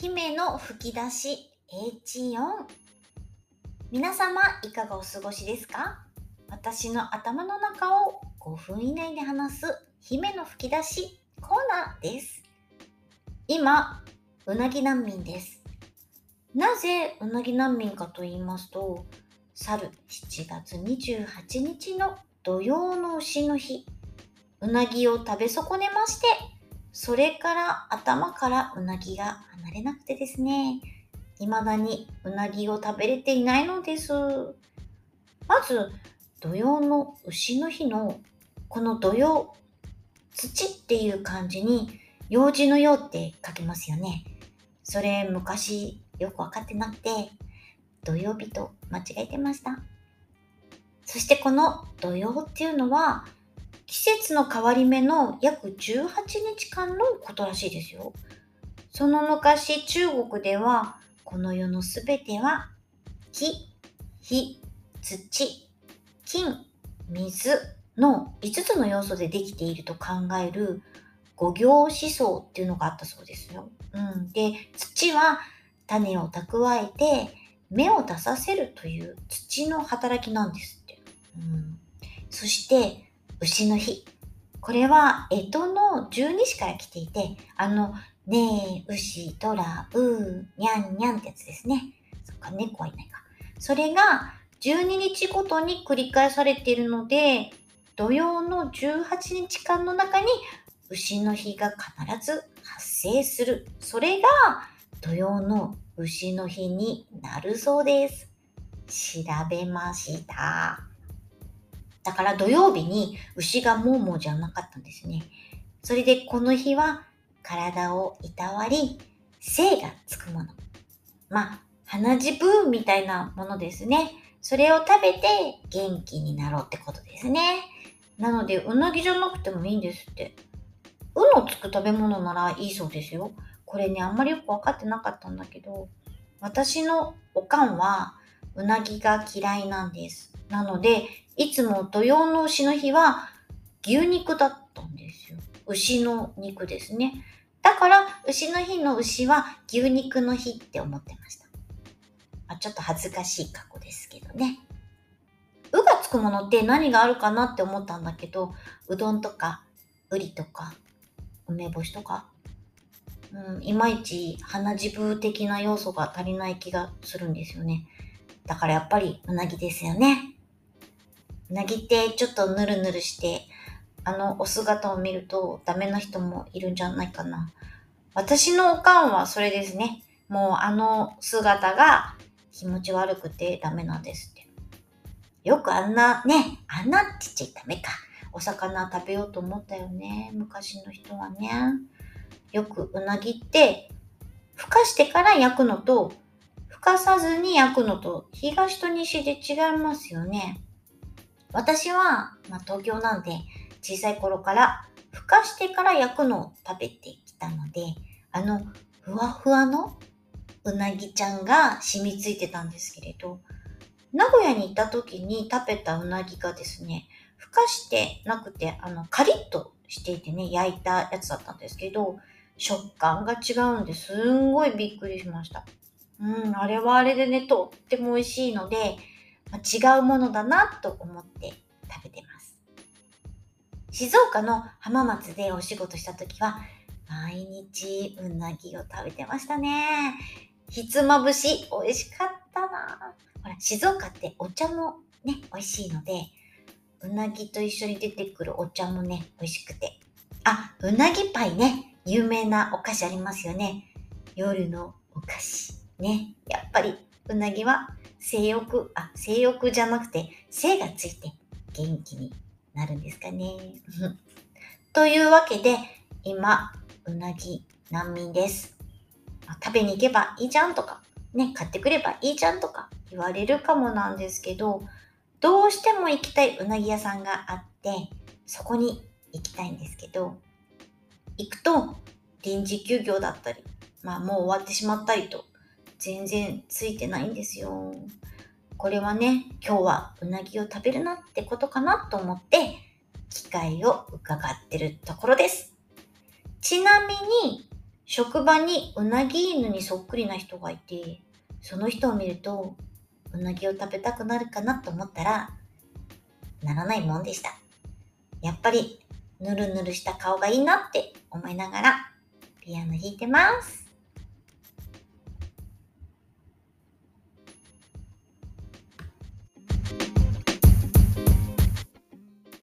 姫の吹き出し H4 皆様いかがお過ごしですか？私の頭の中を5分以内で話す姫の吹き出しコーナーです。今うなぎ難民です。なぜうなぎ難民かと言いますと去る7月28日の土曜の牛の日うなぎを食べ損ねましてそれから頭からうなぎが離れなくてですね、未だにうなぎを食べれていないのです。まず、土曜の牛の日のこの土曜、土っていう漢字に用事のようって書きますよね。それ昔よくわかってなくて、土曜日と間違えてました。そしてこの土曜っていうのは季節の変わり目の約18日間のことらしいですよ。その昔中国ではこの世のすべては木、火、土、金、水の5つの要素でできていると考える五行思想っていうのがあったそうですよ。うん、で土は種を蓄えて芽を出させるという土の働きなんですって。うん、そして牛の日。これは、干支の十二支から来ていて、あの、ねえ、牛、トラ、うー、にゃんにゃんってやつですね。そっか、猫はいないか。それが、12日ごとに繰り返されているので、土曜の18日間の中に牛の日が必ず発生する。それが土曜の牛の日になるそうです。調べました。だから土曜日に牛がもうもうじゃなかったんですね。それでこの日は体をいたわり、精がつくもの。まあ、鼻血ブーンみたいなものですね。それを食べて元気になろうってことですね。なので、うなぎじゃなくてもいいんですって。うのつく食べ物ならいいそうですよ。これね、あんまりよくわかってなかったんだけど、私のおかんはうなぎが嫌いなんです。なので、いつも土曜の牛の日は牛肉だったんですよ。牛の肉ですね。だから、牛の日の牛は牛肉の日って思ってました。まあ、ちょっと恥ずかしい過去ですけどね。うがつくものって何があるかなって思ったんだけど、うどんとか、うりとか、梅干しとか、うん、いまいち鼻血ブ的な要素が足りない気がするんですよね。だからやっぱりうなぎですよね。なぎってちょっとヌルヌルして、あのお姿を見るとダメな人もいるんじゃないかな。私のおかんはそれですね。もうあの姿が気持ち悪くてダメなんですって。よくあんな、ね、あんなって言っちゃダメか。お魚食べようと思ったよね。昔の人はね。よくうなぎって、ふかしてから焼くのと、ふかさずに焼くのと東と西で違いますよね。私は、まあ、東京なんで小さい頃からふかしてから焼くのを食べてきたので、あのふわふわのうなぎちゃんが染みついてたんですけれど、名古屋に行った時に食べたうなぎがですね、ふかしてなくて、あの、カリッとしていてね、焼いたやつだったんですけど、食感が違うんですんごいびっくりしました。うん、あれはあれでね、とっても美味しいので、違うものだなと思って食べてます。静岡の浜松でお仕事した時は、毎日うなぎを食べてましたね。ひつまぶし、美味しかったなほら、静岡ってお茶もね、美味しいので、うなぎと一緒に出てくるお茶もね、美味しくて。あ、うなぎパイね、有名なお菓子ありますよね。夜のお菓子。ね、やっぱりうなぎは性欲、あ、性欲じゃなくて性がついて元気になるんですかね。というわけで、今、うなぎ難民です。食べに行けばいいじゃんとか、ね、買ってくればいいじゃんとか言われるかもなんですけど、どうしても行きたいうなぎ屋さんがあって、そこに行きたいんですけど、行くと臨時休業だったり、まあもう終わってしまったりと全然ついてないんですよ。これはね、今日はうなぎを食べるなってことかなと思って、機会を伺ってるところです。ちなみに、職場にうなぎ犬にそっくりな人がいて、その人を見ると、うなぎを食べたくなるかなと思ったら、ならないもんでした。やっぱり、ぬるぬるした顔がいいなって思いながら、ピアノ弾いてます。